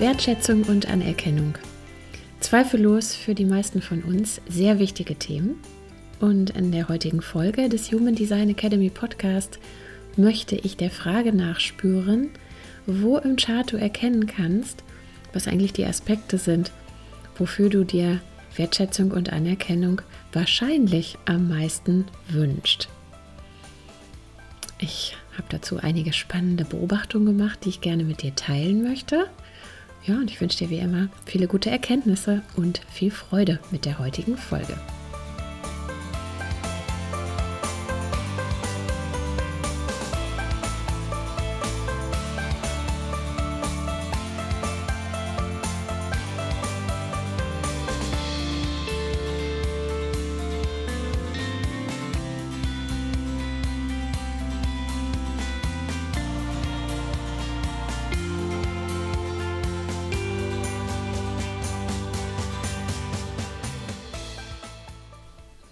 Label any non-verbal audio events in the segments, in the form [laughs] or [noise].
Wertschätzung und Anerkennung. Zweifellos für die meisten von uns sehr wichtige Themen. Und in der heutigen Folge des Human Design Academy Podcast möchte ich der Frage nachspüren, wo im Chart du erkennen kannst, was eigentlich die Aspekte sind, wofür du dir Wertschätzung und Anerkennung wahrscheinlich am meisten wünscht. Ich habe dazu einige spannende Beobachtungen gemacht, die ich gerne mit dir teilen möchte. Ja, und ich wünsche dir wie immer viele gute Erkenntnisse und viel Freude mit der heutigen Folge.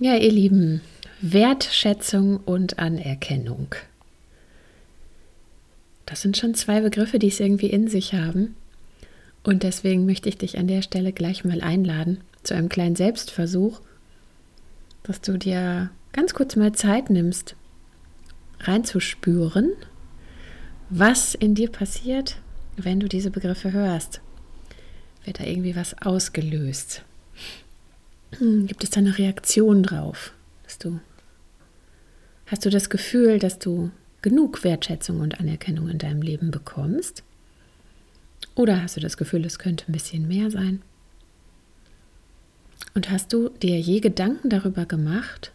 Ja, ihr Lieben, Wertschätzung und Anerkennung. Das sind schon zwei Begriffe, die es irgendwie in sich haben. Und deswegen möchte ich dich an der Stelle gleich mal einladen zu einem kleinen Selbstversuch, dass du dir ganz kurz mal Zeit nimmst, reinzuspüren, was in dir passiert, wenn du diese Begriffe hörst. Wird da irgendwie was ausgelöst? Hm, gibt es da eine Reaktion drauf? Hast du, hast du das Gefühl, dass du genug Wertschätzung und Anerkennung in deinem Leben bekommst? Oder hast du das Gefühl, es könnte ein bisschen mehr sein? Und hast du dir je Gedanken darüber gemacht,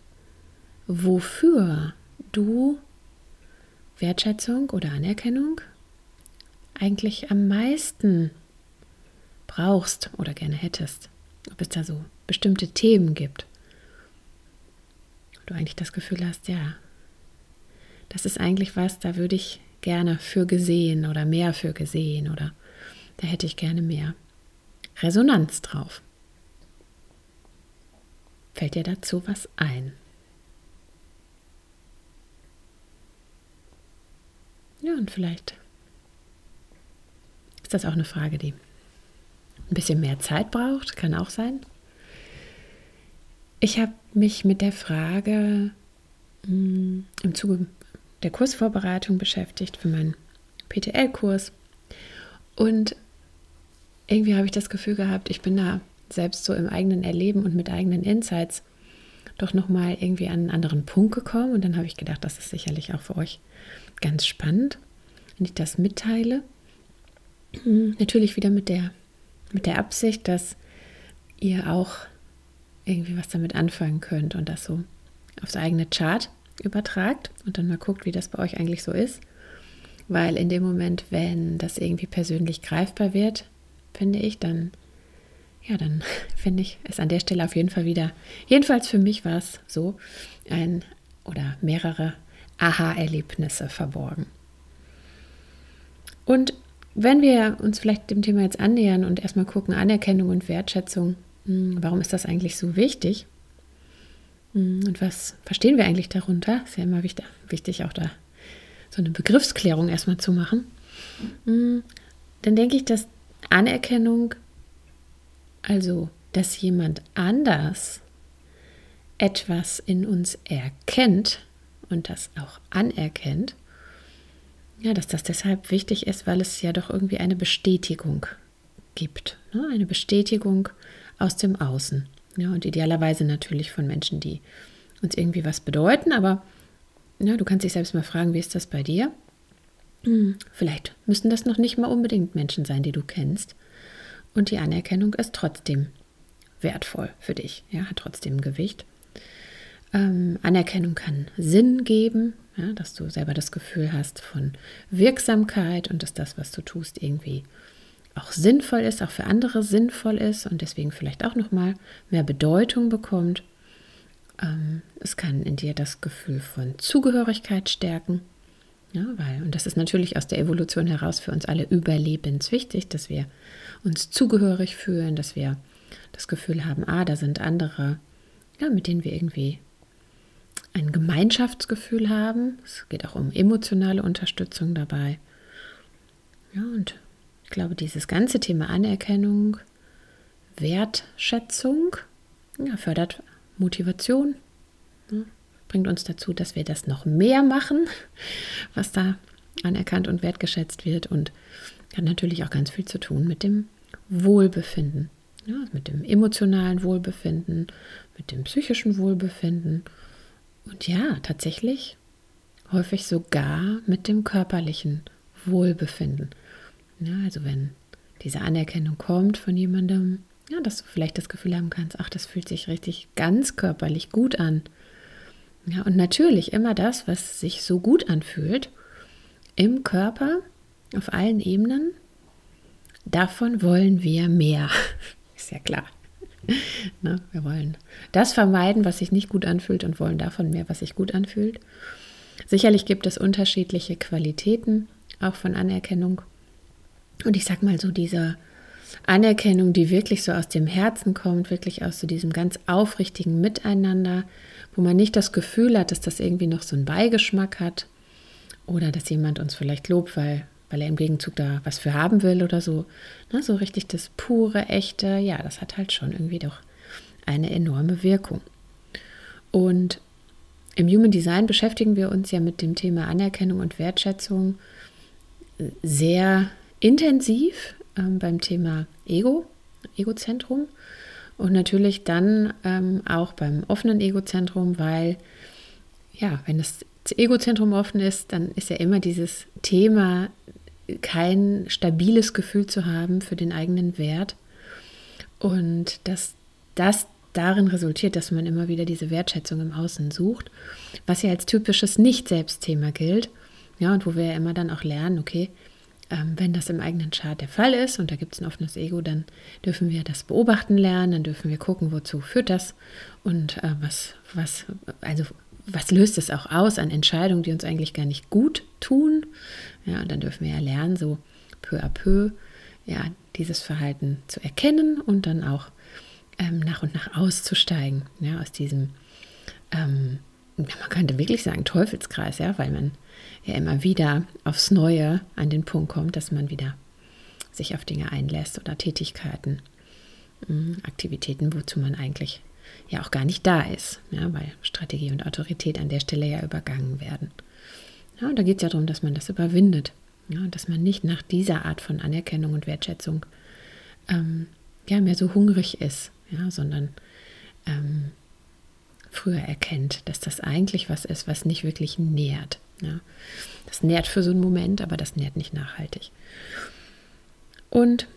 wofür du Wertschätzung oder Anerkennung eigentlich am meisten brauchst oder gerne hättest? Ob es da so bestimmte Themen gibt. Du eigentlich das Gefühl hast, ja, das ist eigentlich was, da würde ich gerne für gesehen oder mehr für gesehen oder da hätte ich gerne mehr Resonanz drauf. Fällt dir dazu was ein? Ja, und vielleicht ist das auch eine Frage, die ein bisschen mehr Zeit braucht, kann auch sein. Ich habe mich mit der Frage mh, hm, im Zuge der Kursvorbereitung beschäftigt für meinen PTL-Kurs und irgendwie habe ich das Gefühl gehabt, ich bin da selbst so im eigenen Erleben und mit eigenen Insights doch nochmal irgendwie an einen anderen Punkt gekommen und dann habe ich gedacht, das ist sicherlich auch für euch ganz spannend, wenn ich das mitteile. Natürlich wieder mit der, mit der Absicht, dass ihr auch irgendwie was damit anfangen könnt und das so aufs eigene Chart übertragt und dann mal guckt, wie das bei euch eigentlich so ist. Weil in dem Moment, wenn das irgendwie persönlich greifbar wird, finde ich, dann, ja, dann [laughs] finde ich es an der Stelle auf jeden Fall wieder, jedenfalls für mich war es so, ein oder mehrere Aha-Erlebnisse verborgen. Und wenn wir uns vielleicht dem Thema jetzt annähern und erstmal gucken, Anerkennung und Wertschätzung, warum ist das eigentlich so wichtig? Hm, und was verstehen wir eigentlich darunter? Ist ja immer wichtig, wichtig auch da so eine Begriffsklärung erstmal zu machen. Hm, dann denke ich, dass Anerkennung, also dass jemand anders etwas in uns erkennt und das auch anerkennt, ja, dass das deshalb wichtig ist, weil es ja doch irgendwie eine Bestätigung gibt. Ne? Eine Bestätigung aus dem Außen. Ja, und idealerweise natürlich von Menschen, die uns irgendwie was bedeuten, aber ja, du kannst dich selbst mal fragen, wie ist das bei dir? Hm, vielleicht müssen das noch nicht mal unbedingt Menschen sein, die du kennst. Und die Anerkennung ist trotzdem wertvoll für dich, ja, hat trotzdem Gewicht. Ähm, Anerkennung kann Sinn geben, Ja, dass du selber das Gefühl hast von Wirksamkeit und dass das, was du tust, irgendwie auch sinnvoll ist, auch für andere sinnvoll ist und deswegen vielleicht auch nochmal mehr Bedeutung bekommt. Ähm, es kann in dir das Gefühl von Zugehörigkeit stärken. Ja, weil, und das ist natürlich aus der Evolution heraus für uns alle überlebenswichtig, dass wir uns zugehörig fühlen, dass wir das Gefühl haben, ah, da sind andere, ja, mit denen wir irgendwie ein Gemeinschaftsgefühl haben. Es geht auch um emotionale Unterstützung dabei. Ja, und ich glaube, dieses ganze Thema Anerkennung, Wertschätzung, ja, fördert Motivation, ja, bringt uns dazu, dass wir das noch mehr machen, [laughs] was da anerkannt und wertgeschätzt wird und hat natürlich auch ganz viel zu tun mit dem Wohlbefinden, ja, mit dem emotionalen Wohlbefinden, mit dem psychischen Wohlbefinden und ja, tatsächlich häufig sogar mit dem körperlichen Wohlbefinden. Ja, also wenn diese Anerkennung kommt von jemandem, ja, dass du vielleicht das Gefühl haben kannst, ach, das fühlt sich richtig ganz körperlich gut an. Ja, und natürlich immer das, was sich so gut anfühlt, im Körper, auf allen Ebenen, davon wollen wir mehr. [laughs] Ist ja klar. Ne? Wir wollen das vermeiden, was sich nicht gut anfühlt und wollen davon mehr, was sich gut anfühlt. Sicherlich gibt es unterschiedliche Qualitäten auch von Anerkennung. Und ich sag mal so, diese Anerkennung, die wirklich so aus dem Herzen kommt, wirklich aus so diesem ganz aufrichtigen Miteinander, wo man nicht das Gefühl hat, dass das irgendwie noch so einen Beigeschmack hat oder dass jemand uns vielleicht lobt, weil weil er im Gegenzug da was für haben will oder so. Ne, so richtig das pure, echte, ja, das hat halt schon irgendwie doch eine enorme Wirkung. Und im Human Design beschäftigen wir uns ja mit dem Thema Anerkennung und Wertschätzung sehr intensiv ähm, beim Thema Ego, Egozentrum und natürlich dann ähm, auch beim offenen Egozentrum, weil ja, wenn das Egozentrum offen ist, dann ist ja immer dieses Thema kein stabiles Gefühl zu haben für den eigenen Wert und dass das darin resultiert, dass man immer wieder diese Wertschätzung im Außen sucht, was ja als typisches Nicht-Selbstthema gilt. Ja, und wo wir ja immer dann auch lernen, okay, ähm, wenn das im eigenen Chart der Fall ist und da gibt es ein offenes Ego, dann dürfen wir das beobachten lernen, dann dürfen wir gucken, wozu führt das und äh, was, was, also was löst es auch aus an Entscheidungen, die uns eigentlich gar nicht gut tun. Ja, und dann dürfen wir ja lernen, so peu à peu, ja, dieses Verhalten zu erkennen und dann auch ähm, nach und nach auszusteigen, ja, aus diesem, ähm, man könnte wirklich sagen, Teufelskreis, ja, weil man ja immer wieder aufs Neue an den Punkt kommt, dass man wieder sich auf Dinge einlässt oder Tätigkeiten, hm, Aktivitäten, wozu man eigentlich ja auch gar nicht da ist, ja, weil Strategie und Autorität an der Stelle ja übergangen werden. Ja, und da geht es ja darum, dass man das überwindet. Ja, dass man nicht nach dieser Art von Anerkennung und Wertschätzung ähm, ja, mehr so hungrig ist, ja, sondern ähm, früher erkennt, dass das eigentlich was ist, was nicht wirklich nährt. Ja. Das nährt für so einen Moment, aber das nährt nicht nachhaltig. Und,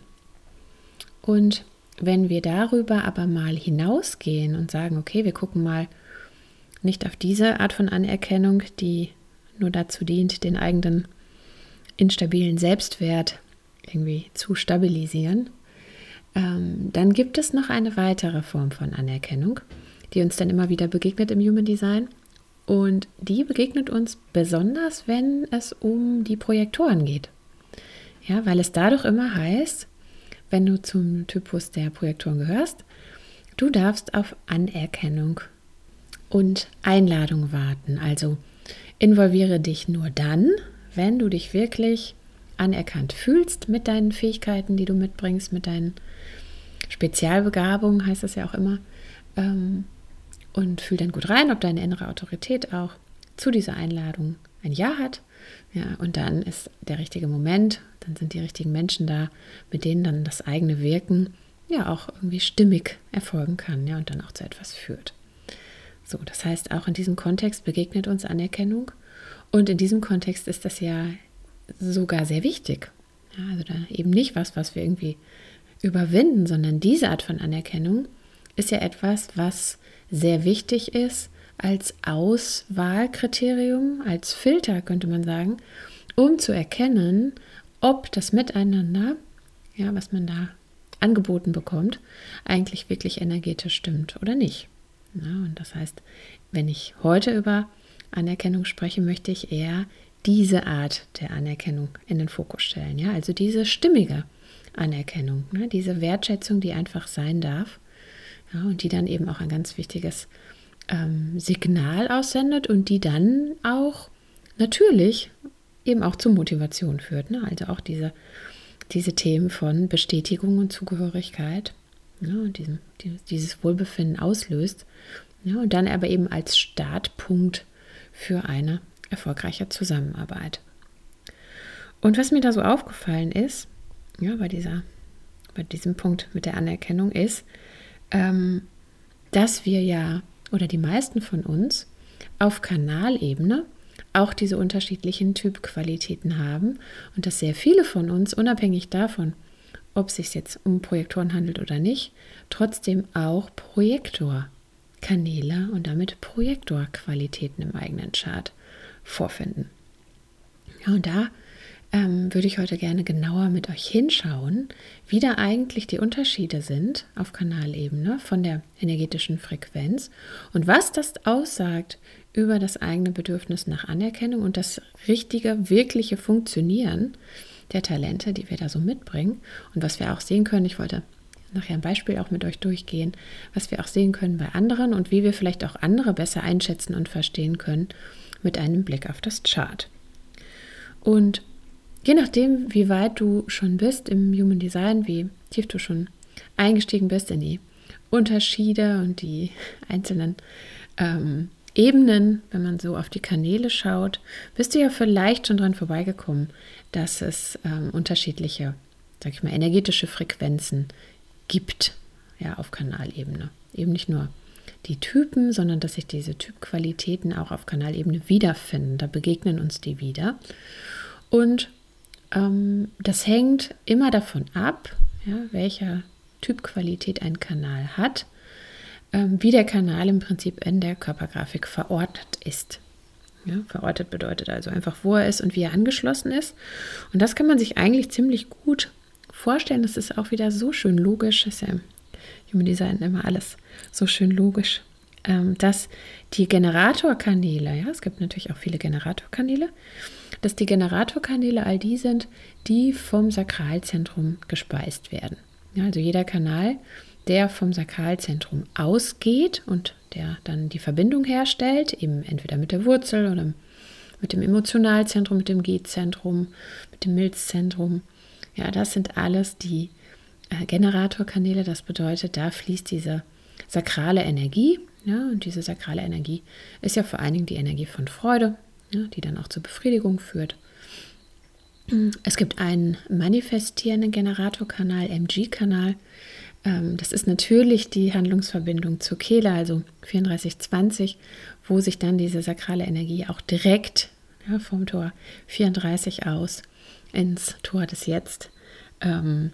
und wenn wir darüber aber mal hinausgehen und sagen, okay, wir gucken mal nicht auf diese Art von Anerkennung, die nur dazu dient, den eigenen instabilen Selbstwert irgendwie zu stabilisieren. Ähm, dann gibt es noch eine weitere Form von Anerkennung, die uns dann immer wieder begegnet im Human Design. Und die begegnet uns besonders, wenn es um die Projektoren geht. Ja, weil es dadurch immer heißt, wenn du zum Typus der Projektoren gehörst, du darfst auf Anerkennung und Einladung warten. Also Involviere dich nur dann, wenn du dich wirklich anerkannt fühlst mit deinen Fähigkeiten, die du mitbringst, mit deinen Spezialbegabungen, heißt das ja auch immer. Ähm, und fühl dann gut rein, ob deine innere Autorität auch zu dieser Einladung ein Ja hat. Ja, und dann ist der richtige Moment, dann sind die richtigen Menschen da, mit denen dann das eigene Wirken ja auch irgendwie stimmig erfolgen kann, ja, und dann auch zu etwas führt. So, das heißt, auch in diesem Kontext begegnet uns Anerkennung. Und in diesem Kontext ist das ja sogar sehr wichtig. Ja, also eben nicht was, was wir irgendwie überwinden, sondern diese Art von Anerkennung ist ja etwas, was sehr wichtig ist, als Auswahlkriterium, als Filter, könnte man sagen, um zu erkennen, ob das Miteinander, ja, was man da angeboten bekommt, eigentlich wirklich energetisch stimmt oder nicht. Ja, und das heißt, wenn ich heute über Anerkennung spreche, möchte ich eher diese Art der Anerkennung in den Fokus stellen. Ja, also diese stimmige Anerkennung, ne, diese Wertschätzung, die einfach sein darf ja, und die dann eben auch ein ganz wichtiges ähm, Signal aussendet und die dann auch natürlich eben auch zur Motivation führt. Ne? Also auch diese, diese Themen von Bestätigung und Zugehörigkeit ja, und diesem, dieses Wohlbefinden auslöst. Ja, und dann aber eben als Startpunkt für eine erfolgreiche Zusammenarbeit. Und was mir da so aufgefallen ist, ja, bei, dieser, bei diesem Punkt mit der Anerkennung ist, ähm, dass wir ja oder die meisten von uns auf Kanalebene auch diese unterschiedlichen Typqualitäten haben und dass sehr viele von uns, unabhängig davon, ob es sich jetzt um Projektoren handelt oder nicht, trotzdem auch Projektorkanäle und damit Projektorqualitäten im eigenen Chart vorfinden. Ja, und da ähm, würde ich heute gerne genauer mit euch hinschauen, wie da eigentlich die Unterschiede sind auf Kanalebene von der energetischen Frequenz und was das aussagt über das eigene Bedürfnis nach Anerkennung und das richtige, wirkliche Funktionieren der Talente, die wir da so mitbringen und was wir auch sehen können. Ich wollte nachher ein Beispiel auch mit euch durchgehen, was wir auch sehen können bei anderen und wie wir vielleicht auch andere besser einschätzen und verstehen können mit einem Blick auf das Chart. Und Je nachdem, wie weit du schon bist im Human Design, wie tief du schon eingestiegen bist in die Unterschiede und die einzelnen ähm, Ebenen, wenn man so auf die Kanäle schaut, bist du ja vielleicht schon dran vorbeigekommen, dass es ähm, unterschiedliche, sag ich mal, energetische Frequenzen gibt, ja, auf Kanalebene. Eben nicht nur die Typen, sondern dass sich diese Typqualitäten auch auf Kanalebene wiederfinden. Da begegnen uns die wieder. Und ähm, das hängt immer davon ab, ja, welcher Typqualität ein Kanal hat, ähm, wie der Kanal im Prinzip in der Körpergrafik verortet ist. Ja, verortet bedeutet also einfach, wo er ist und wie er angeschlossen ist. Und das kann man sich eigentlich ziemlich gut vorstellen. Das ist auch wieder so schön logisch. Ist ja im Human Design immer alles so schön logisch, ähm, dass die Generatorkanäle, ja, es gibt natürlich auch viele Generatorkanäle, dass die Generatorkanäle all die sind, die vom Sakralzentrum gespeist werden. Ja, also jeder Kanal, der vom Sakralzentrum ausgeht und der dann die Verbindung herstellt, eben entweder mit der Wurzel oder mit dem Emotionalzentrum, mit dem G-Zentrum, mit dem Milzzentrum. Ja, das sind alles die äh, Generatorkanäle. Das bedeutet, da fließt diese sakrale Energie. Ja, und diese sakrale Energie ist ja vor allen Dingen die Energie von Freude, ja, die dann auch zur Befriedigung führt. Es gibt einen manifestierenden Generatorkanal, MG-Kanal. Ähm, das ist natürlich die Handlungsverbindung zur Kehle, also 3420, wo sich dann diese sakrale Energie auch direkt ja, vom Tor 34 aus ins Tor des Jetzt ähm,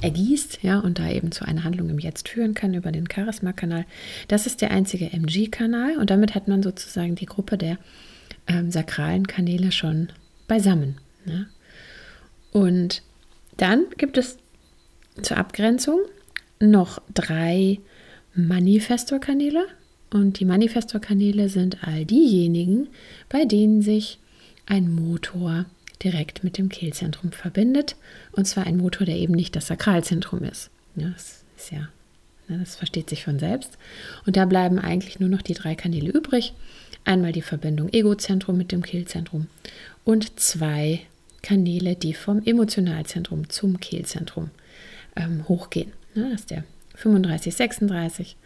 ergießt, ja, und da eben zu einer Handlung im Jetzt führen kann über den Charisma-Kanal. Das ist der einzige MG-Kanal und damit hat man sozusagen die Gruppe der ähm, sakralen Kanäle schon beisammen. Ne? Und dann gibt es zur Abgrenzung noch drei Manifestorkanäle. Und die Manifestorkanäle sind all diejenigen, bei denen sich ein Motor direkt mit dem Kehlzentrum verbindet. Und zwar ein Motor, der eben nicht das Sakralzentrum ist. Ja, das ist ja, ne, das versteht sich von selbst. Und da bleiben eigentlich nur noch die drei Kanäle übrig. Einmal die Verbindung Egozentrum mit dem Kehlzentrum und zwei Kanäle, die vom Emotionalzentrum zum Kehlzentrum ähm, hochgehen. Ne, das ist der 3536,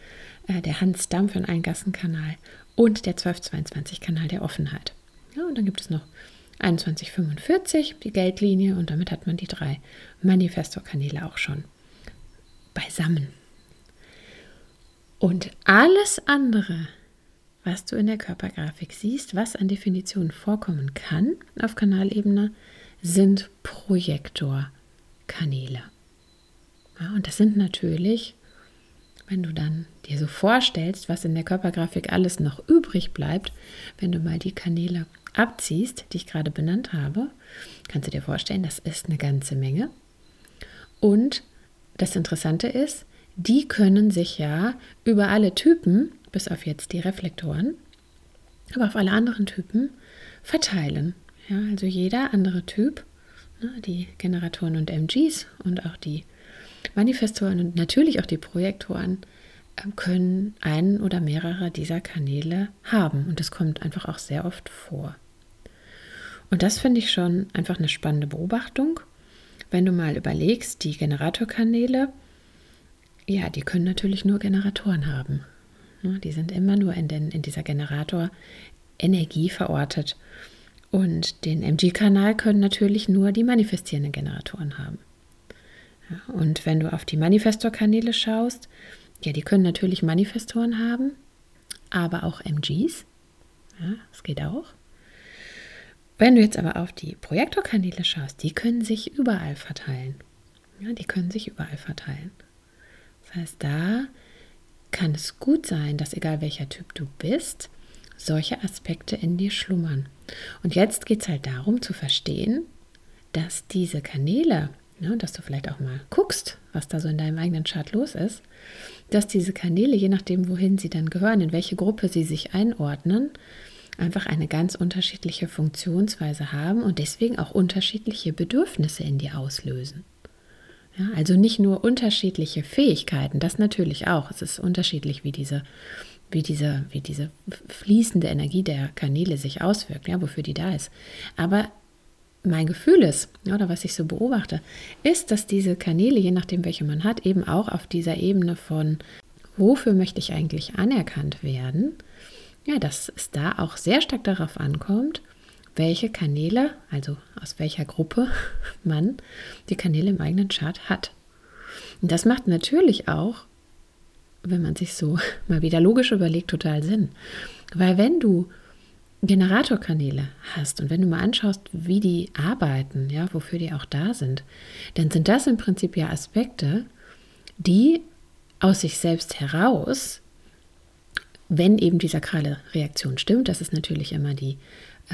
äh, der Hans-Dampf- und Eingassenkanal und der 1222-Kanal der Offenheit. Ja, und dann gibt es noch 2145, die Geldlinie, und damit hat man die drei Manifestor-Kanäle auch schon beisammen. Und alles andere was du in der Körpergrafik siehst, was an Definitionen vorkommen kann auf Kanalebene, sind Projektorkanäle. Ja, und das sind natürlich, wenn du dann dir so vorstellst, was in der Körpergrafik alles noch übrig bleibt, wenn du mal die Kanäle abziehst, die ich gerade benannt habe, kannst du dir vorstellen, das ist eine ganze Menge. Und das Interessante ist, die können sich ja über alle Typen, bis auf jetzt die Reflektoren, aber auf alle anderen Typen verteilen. Ja, also jeder andere Typ, ne, die Generatoren und MGs und auch die Manifestoren und natürlich auch die Projektoren, äh, können einen oder mehrere dieser Kanäle haben. Und das kommt einfach auch sehr oft vor. Und das finde ich schon einfach eine spannende Beobachtung. Wenn du mal überlegst, die Generatorkanäle, ja, die können natürlich nur Generatoren haben. Ne, die sind immer nur in, den, in dieser Generator-Energie verortet. Und den MG-Kanal können natürlich nur die manifestierenden Generatoren haben. Ja, und wenn du auf die Manifestor-Kanäle schaust, ja, die können natürlich Manifestoren haben, aber auch MGs. Ja, das geht auch. Wenn du jetzt aber auf die Projektorkanäle schaust, die können sich überall verteilen. Ja, die können sich überall verteilen. Das heißt, da kann es gut sein, dass egal welcher Typ du bist, solche Aspekte in dir schlummern. Und jetzt geht es halt darum zu verstehen, dass diese Kanäle, ne, dass du vielleicht auch mal guckst, was da so in deinem eigenen Chart los ist, dass diese Kanäle, je nachdem, wohin sie dann gehören, in welche Gruppe sie sich einordnen, einfach eine ganz unterschiedliche Funktionsweise haben und deswegen auch unterschiedliche Bedürfnisse in dir auslösen. Ja, also nicht nur unterschiedliche Fähigkeiten, das natürlich auch. Es ist unterschiedlich, wie diese, wie diese, wie diese fließende Energie der Kanäle sich auswirkt, ja, wofür die da ist. Aber mein Gefühl ist, oder was ich so beobachte, ist, dass diese Kanäle, je nachdem, welche man hat, eben auch auf dieser Ebene von, wofür möchte ich eigentlich anerkannt werden, ja, dass es da auch sehr stark darauf ankommt, welche Kanäle, also aus welcher Gruppe [laughs] man die Kanäle im eigenen Chart hat. Und das macht natürlich auch, wenn man sich so [laughs] mal wieder logisch überlegt, total Sinn. Weil wenn du Generatorkanäle hast und wenn du mal anschaust, wie die arbeiten, ja, wofür die auch da sind, dann sind das im Prinzip ja Aspekte, die aus sich selbst heraus wenn eben die sakrale Reaktion stimmt, das ist natürlich immer die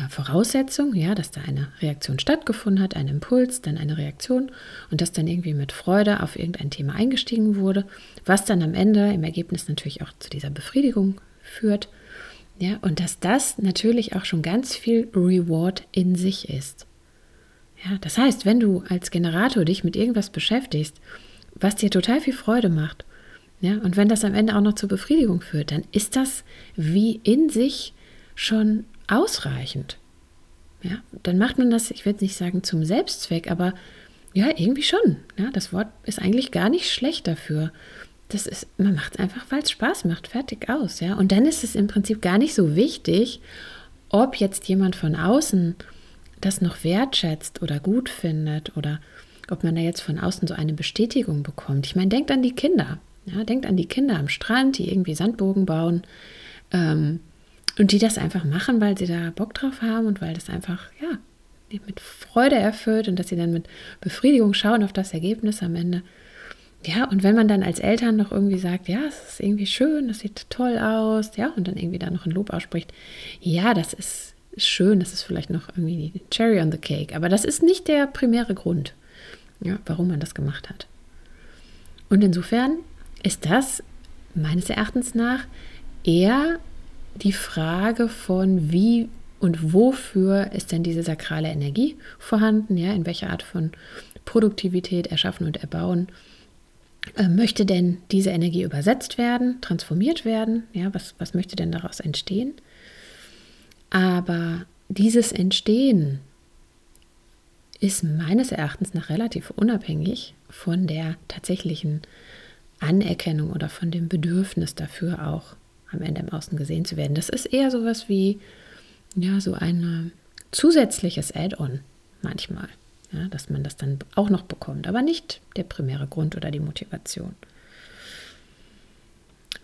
Voraussetzung, ja, dass da eine Reaktion stattgefunden hat, ein Impuls, dann eine Reaktion und dass dann irgendwie mit Freude auf irgendein Thema eingestiegen wurde, was dann am Ende im Ergebnis natürlich auch zu dieser Befriedigung führt. Ja, und dass das natürlich auch schon ganz viel Reward in sich ist. Ja, das heißt, wenn du als Generator dich mit irgendwas beschäftigst, was dir total viel Freude macht ja, und wenn das am Ende auch noch zur Befriedigung führt, dann ist das wie in sich schon ausreichend. Ja, dann macht man das, ich will nicht sagen zum Selbstzweck, aber ja, irgendwie schon. Ja, das Wort ist eigentlich gar nicht schlecht dafür. Das ist, man macht es einfach, weil es Spaß macht, fertig aus, ja. Und dann ist es im Prinzip gar nicht so wichtig, ob jetzt jemand von außen das noch wertschätzt oder gut findet oder ob man da jetzt von außen so eine Bestätigung bekommt. Ich meine, denkt an die Kinder. Ja, denkt an die Kinder am Strand, die irgendwie Sandbogen bauen ähm, und die das einfach machen, weil sie da Bock drauf haben und weil das einfach, ja, mit Freude erfüllt und dass sie dann mit Befriedigung schauen auf das Ergebnis am Ende. Ja, und wenn man dann als Eltern noch irgendwie sagt, ja, es ist irgendwie schön, das sieht toll aus, ja, und dann irgendwie da noch ein Lob ausspricht, ja, das ist schön, das ist vielleicht noch irgendwie die Cherry on the Cake, aber das ist nicht der primäre Grund, ja, warum man das gemacht hat. Und insofern ist das meines Erachtens nach eher die Frage von wie und wofür ist denn diese sakrale Energie vorhanden, ja, in welcher Art von Produktivität, Erschaffen und Erbauen äh, möchte denn diese Energie übersetzt werden, transformiert werden, ja, was, was möchte denn daraus entstehen? Aber dieses Entstehen ist meines Erachtens nach relativ unabhängig von der tatsächlichen Anerkennung oder von dem Bedürfnis dafür auch am Ende im Außen gesehen zu werden. Das ist eher sowas wie, ja, so ein zusätzliches Add-on manchmal, ja, dass man das dann auch noch bekommt, aber nicht der primäre Grund oder die Motivation.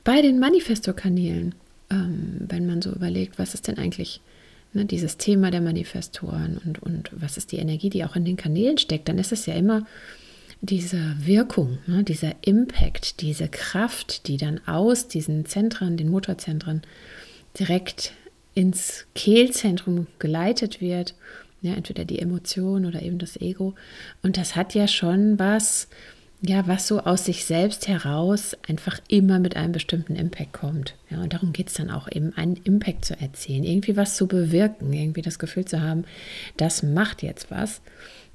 Bei den Manifesto-Kanälen, ähm, wenn man so überlegt, was ist denn eigentlich ne, dieses Thema der Manifestoren und, und was ist die Energie, die auch in den Kanälen steckt, dann ist es ja immer diese Wirkung, ne, dieser Impact, diese Kraft, die dann aus diesen Zentren, den Motorzentren, direkt ins Kehlzentrum geleitet wird, ja, entweder die Emotion oder eben das Ego. Und das hat ja schon was, ja, was so aus sich selbst heraus einfach immer mit einem bestimmten Impact kommt. Ja, und darum geht es dann auch eben, einen Impact zu erzielen, irgendwie was zu bewirken, irgendwie das Gefühl zu haben, das macht jetzt was.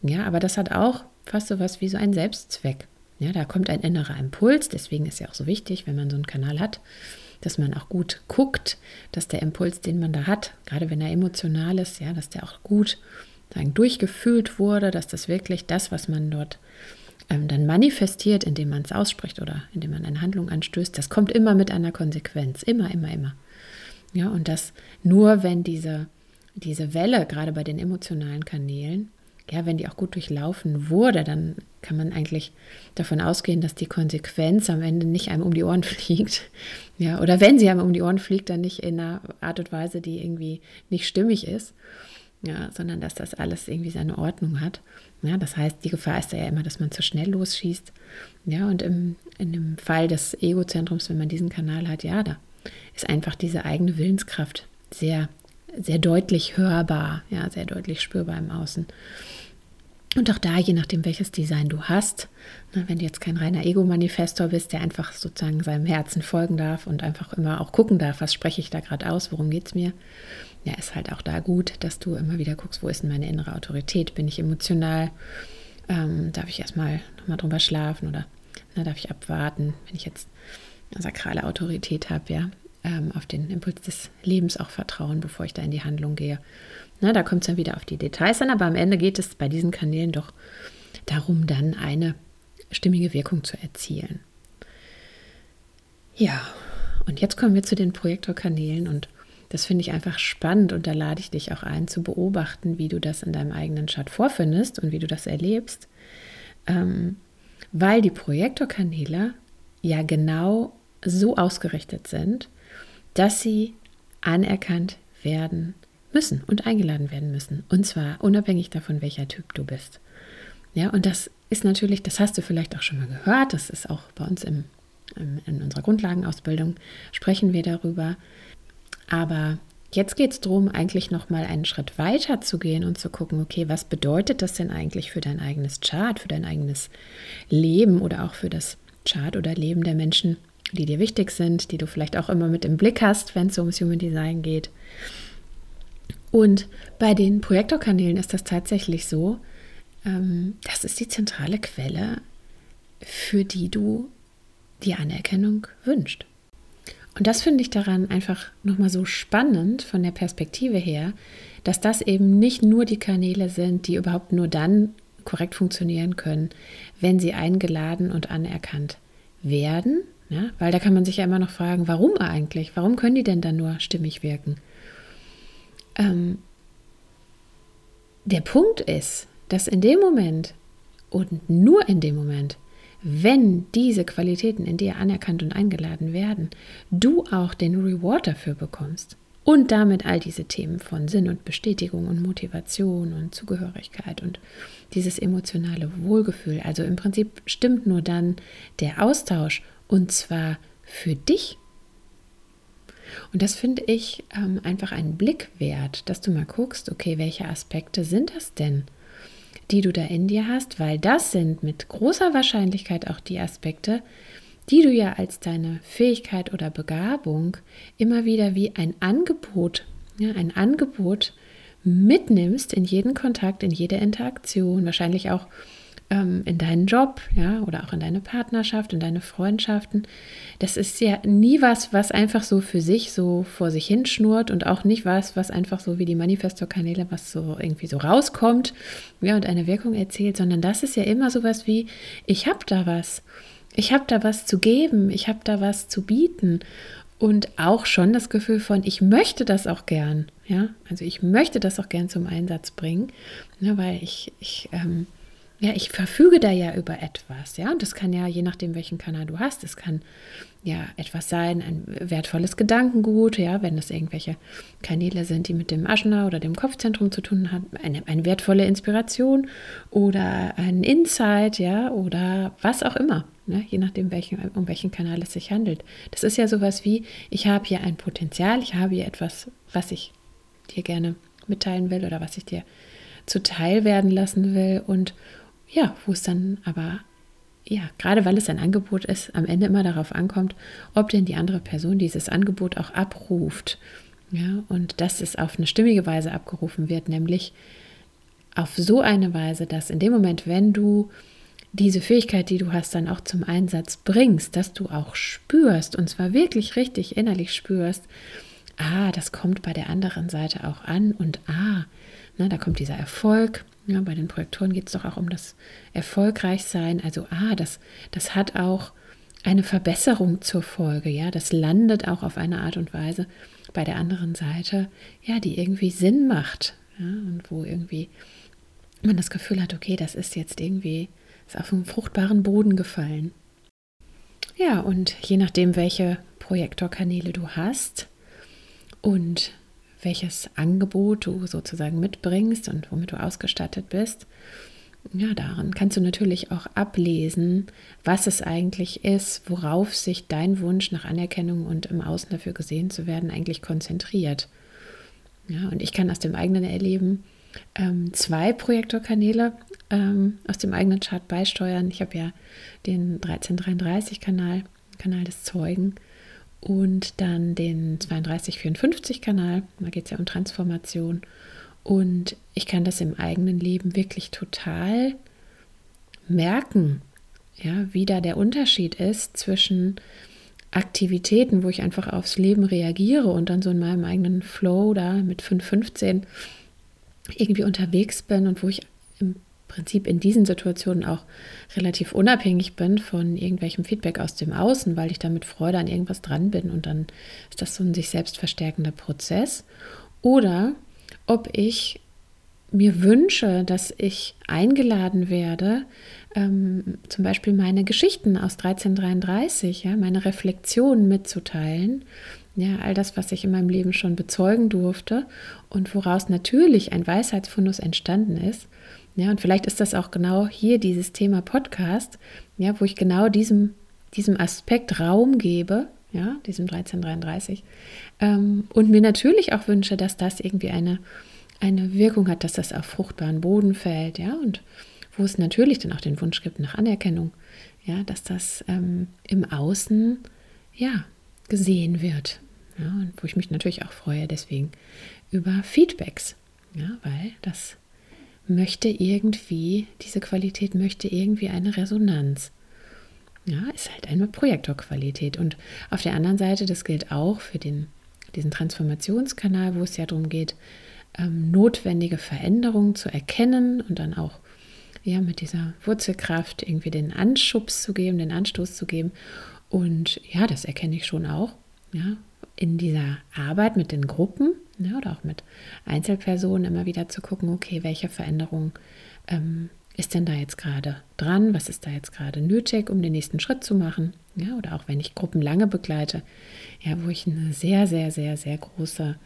Ja, aber das hat auch fast so was wie so einen Selbstzweck. Ja, da kommt ein innerer Impuls, deswegen ist ja auch so wichtig, wenn man so einen Kanal hat, dass man auch gut guckt, dass der Impuls, den man da hat, gerade wenn er emotional ist, ja, dass der auch gut sagen, durchgefühlt wurde, dass das wirklich das, was man dort ähm, dann manifestiert, indem man es ausspricht oder indem man eine Handlung anstößt, das kommt immer mit einer Konsequenz, immer, immer, immer. Ja, und das nur, wenn diese, diese Welle, gerade bei den emotionalen Kanälen, ja, wenn die auch gut durchlaufen wurde, dann kann man eigentlich davon ausgehen, dass die Konsequenz am Ende nicht einem um die Ohren [laughs] fliegt. Ja, oder wenn sie einem um die Ohren fliegt, dann nicht in einer Art und Weise, die irgendwie nicht stimmig ist, ja, sondern dass das alles irgendwie seine Ordnung hat. Ja, das heißt, die Gefahr ist ja immer, dass man zu schnell losschießt. Ja, und im, in dem Fall des Egozentrums, wenn man diesen Kanal hat, ja, da ist einfach diese eigene Willenskraft sehr, sehr deutlich hörbar, ja, sehr deutlich spürbar im Außen. Und auch da, je nachdem, welches Design du hast, ne, wenn du jetzt kein reiner Ego-Manifestor bist, der einfach sozusagen seinem Herzen folgen darf und einfach immer auch gucken darf, was spreche ich da gerade aus, worum geht es mir, ja, ist halt auch da gut, dass du immer wieder guckst, wo ist denn meine innere Autorität? Bin ich emotional? Ähm, darf ich erstmal nochmal drüber schlafen oder na, darf ich abwarten, wenn ich jetzt eine sakrale Autorität habe, ja, ähm, auf den Impuls des Lebens auch vertrauen, bevor ich da in die Handlung gehe. Na, da kommt es dann wieder auf die Details an, aber am Ende geht es bei diesen Kanälen doch darum, dann eine stimmige Wirkung zu erzielen. Ja, und jetzt kommen wir zu den Projektorkanälen und das finde ich einfach spannend und da lade ich dich auch ein zu beobachten, wie du das in deinem eigenen Chat vorfindest und wie du das erlebst, ähm, weil die Projektorkanäle ja genau so ausgerichtet sind, dass sie anerkannt werden müssen und eingeladen werden müssen. Und zwar unabhängig davon, welcher Typ du bist. Ja, und das ist natürlich, das hast du vielleicht auch schon mal gehört, das ist auch bei uns im, im in unserer Grundlagenausbildung, sprechen wir darüber, aber jetzt geht es darum, eigentlich nochmal einen Schritt weiter zu gehen und zu gucken, okay, was bedeutet das denn eigentlich für dein eigenes Chart, für dein eigenes Leben oder auch für das Chart oder Leben der Menschen, die dir wichtig sind, die du vielleicht auch immer mit im Blick hast, wenn es ums Human Design geht. Und bei den Projektorkanälen ist das tatsächlich so, ähm, das ist die zentrale Quelle, für die du die Anerkennung wünschst. Und das finde ich daran einfach nochmal so spannend von der Perspektive her, dass das eben nicht nur die Kanäle sind, die überhaupt nur dann korrekt funktionieren können, wenn sie eingeladen und anerkannt werden. Ja, weil da kann man sich ja immer noch fragen, warum eigentlich? Warum können die denn dann nur stimmig wirken? Ähm, der Punkt ist, dass in dem Moment und nur in dem Moment, wenn diese Qualitäten in dir anerkannt und eingeladen werden, du auch den Reward dafür bekommst. Und damit all diese Themen von Sinn und Bestätigung und Motivation und Zugehörigkeit und dieses emotionale Wohlgefühl. Also im Prinzip stimmt nur dann der Austausch und zwar für dich. Und das finde ich ähm, einfach einen Blick wert, dass du mal guckst, okay, welche Aspekte sind das denn? die du da in dir hast, weil das sind mit großer Wahrscheinlichkeit auch die Aspekte, die du ja als deine Fähigkeit oder Begabung immer wieder wie ein Angebot, ja, ein Angebot mitnimmst in jeden Kontakt, in jede Interaktion, wahrscheinlich auch ähm, in deinen Job, ja, oder auch in deine Partnerschaft, in deine Freundschaften. Das ist ja nie was, was einfach so für sich so vor sich hinschnurrt und auch nicht was, was einfach so wie die Manifesto-Kanäle, was so irgendwie so rauskommt, ja, und eine Wirkung erzielt, sondern das ist ja immer sowas wie, ich habe da was. Ich habe da was zu geben, ich habe da was zu bieten und auch schon das Gefühl von, ich möchte das auch gern. Ja, also ich möchte das auch gern zum Einsatz bringen, ja, weil ich, ich ähm, ja, ich verfüge da ja über etwas, ja, und das kann ja, je nachdem, welchen Kanal du hast, es kann ja etwas sein, ein wertvolles Gedankengut, ja, wenn das irgendwelche Kanäle sind, die mit dem Aschner oder dem Kopfzentrum zu tun haben, eine, eine wertvolle Inspiration oder ein Insight, ja, oder was auch immer, ne, je nachdem, welchen, um welchen Kanal es sich handelt. Das ist ja sowas wie, ich habe hier ein Potenzial, ich habe hier etwas, was ich dir gerne mitteilen will oder was ich dir zuteil werden lassen will und ja, wo es dann aber, ja, gerade weil es ein Angebot ist, am Ende immer darauf ankommt, ob denn die andere Person dieses Angebot auch abruft. Ja, und dass es auf eine stimmige Weise abgerufen wird, nämlich auf so eine Weise, dass in dem Moment, wenn du diese Fähigkeit, die du hast, dann auch zum Einsatz bringst, dass du auch spürst, und zwar wirklich richtig innerlich spürst, ah, das kommt bei der anderen Seite auch an und ah, na, da kommt dieser Erfolg, ja, bei den Projektoren geht es doch auch um das Erfolgreichsein. Also, ah, das, das hat auch eine Verbesserung zur Folge. Ja, das landet auch auf eine Art und Weise bei der anderen Seite, ja, die irgendwie Sinn macht. Ja, und wo irgendwie man das Gefühl hat, okay, das ist jetzt irgendwie ist auf einen fruchtbaren Boden gefallen. Ja, und je nachdem, welche Projektorkanäle du hast und welches Angebot du sozusagen mitbringst und womit du ausgestattet bist. Ja, daran kannst du natürlich auch ablesen, was es eigentlich ist, worauf sich dein Wunsch nach Anerkennung und im Außen dafür gesehen zu werden eigentlich konzentriert. Ja, und ich kann aus dem eigenen Erleben ähm, zwei Projektorkanäle ähm, aus dem eigenen Chart beisteuern. Ich habe ja den 1333-Kanal, Kanal des Zeugen, und dann den 3254-Kanal. Da geht es ja um Transformation. Und ich kann das im eigenen Leben wirklich total merken, ja, wie da der Unterschied ist zwischen Aktivitäten, wo ich einfach aufs Leben reagiere und dann so in meinem eigenen Flow da mit 515 irgendwie unterwegs bin und wo ich im Prinzip in diesen Situationen auch relativ unabhängig bin von irgendwelchem Feedback aus dem Außen, weil ich da mit Freude an irgendwas dran bin und dann ist das so ein sich selbst verstärkender Prozess. Oder ob ich mir wünsche, dass ich eingeladen werde, ähm, zum Beispiel meine Geschichten aus 1333, ja, meine Reflexionen mitzuteilen, ja, all das, was ich in meinem Leben schon bezeugen durfte und woraus natürlich ein Weisheitsfundus entstanden ist, ja, und vielleicht ist das auch genau hier dieses Thema Podcast, ja, wo ich genau diesem, diesem Aspekt Raum gebe, ja, diesem 1333, ähm, und mir natürlich auch wünsche, dass das irgendwie eine, eine Wirkung hat, dass das auf fruchtbaren Boden fällt, ja, und wo es natürlich dann auch den Wunsch gibt nach Anerkennung, ja, dass das ähm, im Außen, ja, gesehen wird, ja, und wo ich mich natürlich auch freue deswegen über Feedbacks, ja, weil das möchte irgendwie, diese Qualität möchte irgendwie eine Resonanz. Ja, ist halt eine Projektorqualität. Und auf der anderen Seite, das gilt auch für den, diesen Transformationskanal, wo es ja darum geht, ähm, notwendige Veränderungen zu erkennen und dann auch ja, mit dieser Wurzelkraft irgendwie den Anschubs zu geben, den Anstoß zu geben. Und ja, das erkenne ich schon auch. Ja, in dieser Arbeit mit den Gruppen ja, oder auch mit Einzelpersonen immer wieder zu gucken, okay, welche Veränderung ähm, ist denn da jetzt gerade dran? Was ist da jetzt gerade nötig, um den nächsten Schritt zu machen? Ja, oder auch wenn ich Gruppen lange begleite, ja, wo ich eine sehr, sehr, sehr, sehr große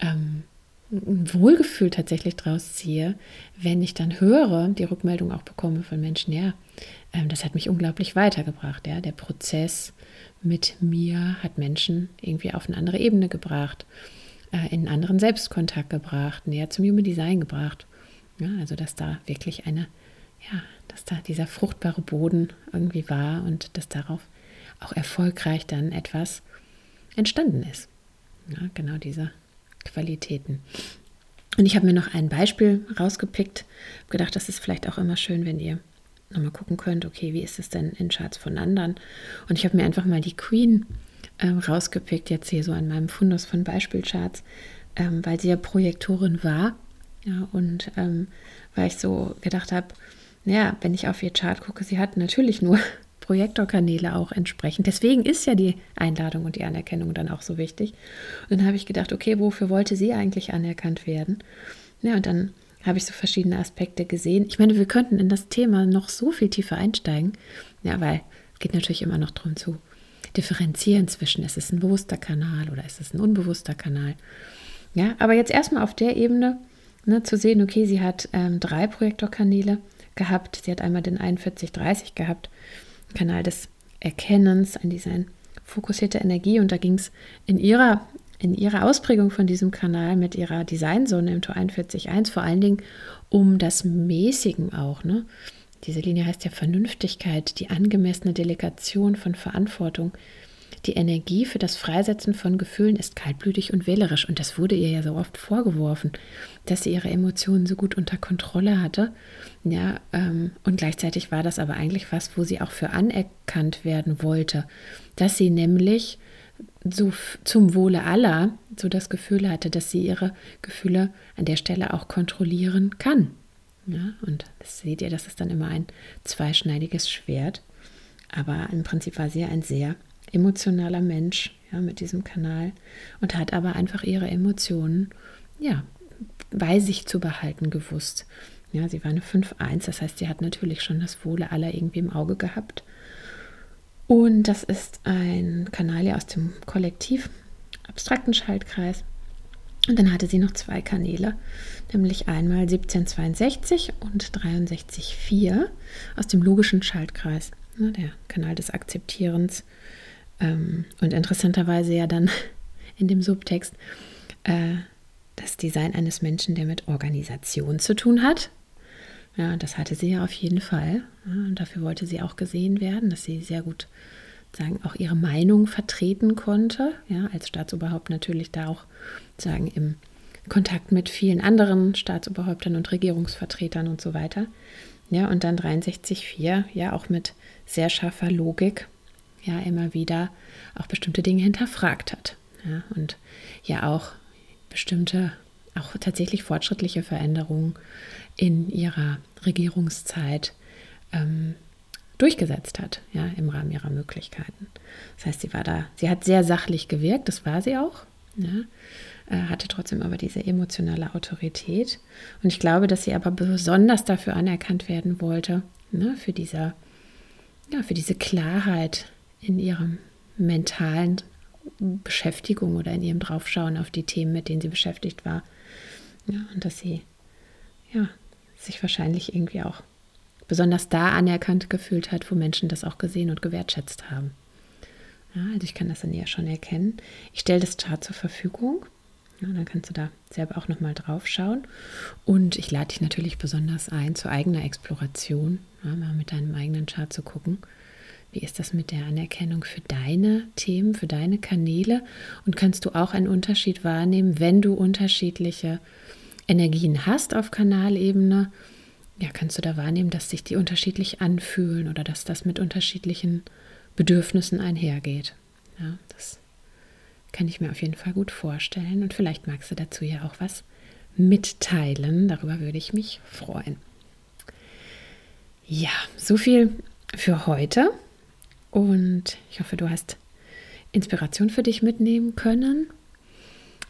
ähm, Wohlgefühl tatsächlich draus ziehe, wenn ich dann höre, die Rückmeldung auch bekomme von Menschen, ja, ähm, das hat mich unglaublich weitergebracht. Ja, der Prozess mit mir hat Menschen irgendwie auf eine andere Ebene gebracht, äh, in anderen Selbstkontakt gebracht, näher zum Human Design gebracht. Ja, also dass da wirklich eine, ja, dass da dieser fruchtbare Boden irgendwie war und dass darauf auch erfolgreich dann etwas entstanden ist. Ja, genau diese Qualitäten. Und ich habe mir noch ein Beispiel rausgepickt, habe gedacht, das ist vielleicht auch immer schön, wenn ihr nochmal gucken könnt, okay, wie ist es denn in Charts von anderen? Und ich habe mir einfach mal die Queen ähm, rausgepickt, jetzt hier so an meinem Fundus von Beispielcharts, ähm, weil sie ja Projektorin war. Ja, und ähm, weil ich so gedacht habe, ja, wenn ich auf ihr Chart gucke, sie hat natürlich nur [laughs] Projektorkanäle auch entsprechend. Deswegen ist ja die Einladung und die Anerkennung dann auch so wichtig. Und dann habe ich gedacht, okay, wofür wollte sie eigentlich anerkannt werden? Ja, und dann habe ich so verschiedene Aspekte gesehen. Ich meine, wir könnten in das Thema noch so viel tiefer einsteigen, ja, weil es geht natürlich immer noch darum zu differenzieren zwischen, ist es ein bewusster Kanal oder ist es ein unbewusster Kanal. Ja, aber jetzt erstmal auf der Ebene ne, zu sehen, okay, sie hat ähm, drei Projektorkanäle gehabt. Sie hat einmal den 4130 gehabt, Kanal des Erkennens, ein Design fokussierte Energie und da ging es in ihrer in ihrer Ausprägung von diesem Kanal mit ihrer Designsonne im Tor 41.1 vor allen Dingen um das Mäßigen auch. Ne? Diese Linie heißt ja Vernünftigkeit, die angemessene Delegation von Verantwortung. Die Energie für das Freisetzen von Gefühlen ist kaltblütig und wählerisch. Und das wurde ihr ja so oft vorgeworfen, dass sie ihre Emotionen so gut unter Kontrolle hatte. Ja, ähm, und gleichzeitig war das aber eigentlich was, wo sie auch für anerkannt werden wollte, dass sie nämlich so zum Wohle aller so das Gefühl hatte, dass sie ihre Gefühle an der Stelle auch kontrollieren kann. Ja, und das seht ihr, das ist dann immer ein zweischneidiges Schwert. Aber im Prinzip war sie ein sehr emotionaler Mensch ja, mit diesem Kanal und hat aber einfach ihre Emotionen ja, bei sich zu behalten gewusst. Ja, sie war eine 5-1, das heißt, sie hat natürlich schon das Wohle aller irgendwie im Auge gehabt und das ist ein Kanal ja aus dem Kollektiv abstrakten Schaltkreis. Und dann hatte sie noch zwei Kanäle, nämlich einmal 1762 und 63.4 aus dem logischen Schaltkreis, ne, der Kanal des Akzeptierens. Ähm, und interessanterweise ja dann [laughs] in dem Subtext äh, das Design eines Menschen, der mit Organisation zu tun hat. Ja, das hatte sie ja auf jeden Fall. Ja, und dafür wollte sie auch gesehen werden, dass sie sehr gut sagen, auch ihre Meinung vertreten konnte. Ja, als Staatsoberhaupt natürlich da auch sagen im Kontakt mit vielen anderen Staatsoberhäuptern und Regierungsvertretern und so weiter. Ja, und dann 63.4, ja, auch mit sehr scharfer Logik, ja, immer wieder auch bestimmte Dinge hinterfragt hat. Ja, und ja auch bestimmte, auch tatsächlich fortschrittliche Veränderungen in ihrer Regierungszeit ähm, durchgesetzt hat, ja, im Rahmen ihrer Möglichkeiten. Das heißt, sie war da, sie hat sehr sachlich gewirkt, das war sie auch, ja, äh, hatte trotzdem aber diese emotionale Autorität. Und ich glaube, dass sie aber besonders dafür anerkannt werden wollte, ne, für diese, ja, für diese Klarheit in ihrem mentalen Beschäftigung oder in ihrem Draufschauen auf die Themen, mit denen sie beschäftigt war. Ja, und dass sie ja, sich wahrscheinlich irgendwie auch besonders da anerkannt gefühlt hat, wo Menschen das auch gesehen und gewertschätzt haben. Ja, also ich kann das dann ja schon erkennen. Ich stelle das Chart zur Verfügung. Ja, dann kannst du da selber auch nochmal drauf schauen. Und ich lade dich natürlich besonders ein zu eigener Exploration, ja, mal mit deinem eigenen Chart zu gucken. Wie ist das mit der Anerkennung für deine Themen, für deine Kanäle? Und kannst du auch einen Unterschied wahrnehmen, wenn du unterschiedliche Energien hast auf Kanalebene, ja, kannst du da wahrnehmen, dass sich die unterschiedlich anfühlen oder dass das mit unterschiedlichen Bedürfnissen einhergeht. Ja, das kann ich mir auf jeden Fall gut vorstellen und vielleicht magst du dazu ja auch was mitteilen. Darüber würde ich mich freuen. Ja, so viel für heute und ich hoffe, du hast Inspiration für dich mitnehmen können.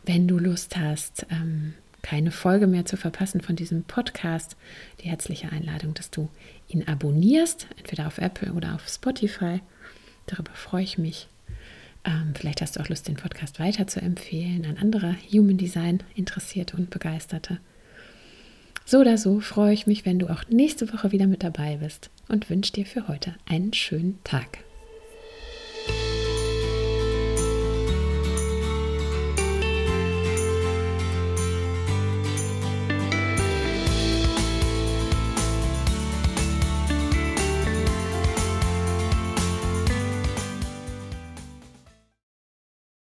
Wenn du Lust hast, ähm, keine Folge mehr zu verpassen von diesem Podcast, die herzliche Einladung, dass du ihn abonnierst, entweder auf Apple oder auf Spotify. Darüber freue ich mich. Ähm, vielleicht hast du auch Lust, den Podcast weiter zu empfehlen an andere Human Design Interessierte und Begeisterte. So oder so freue ich mich, wenn du auch nächste Woche wieder mit dabei bist und wünsche dir für heute einen schönen Tag.